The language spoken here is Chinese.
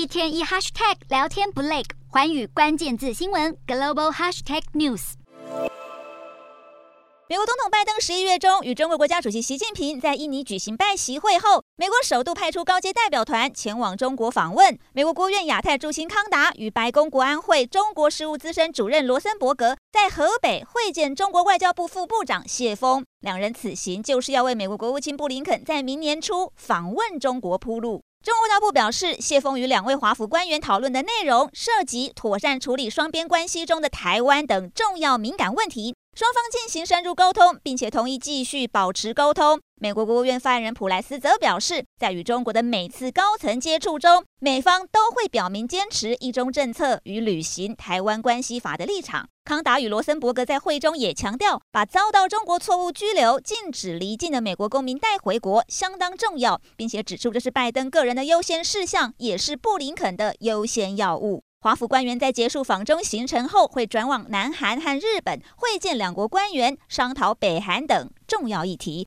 一天一 hashtag 聊天不累，寰宇关键字新闻 global hashtag news。美国总统拜登十一月中与中国国家主席习近平在印尼举行拜习会后，美国首度派出高阶代表团前往中国访问。美国国务院亚太驻新康达与白宫国安会中国事务资深主任罗森伯格在河北会见中国外交部副部长谢锋，两人此行就是要为美国国务卿布林肯在明年初访问中国铺路。中国外交部表示，谢峰与两位华府官员讨论的内容涉及妥善处理双边关系中的台湾等重要敏感问题，双方进行深入沟通，并且同意继续保持沟通。美国国务院发言人普莱斯则表示，在与中国的每次高层接触中，美方都会表明坚持一中政策与履行台湾关系法的立场。康达与罗森伯格在会中也强调，把遭到中国错误拘留、禁止离境的美国公民带回国相当重要，并且指出这是拜登个人的优先事项，也是布林肯的优先要务。华府官员在结束访中行程后，会转往南韩和日本会见两国官员，商讨北韩等重要议题。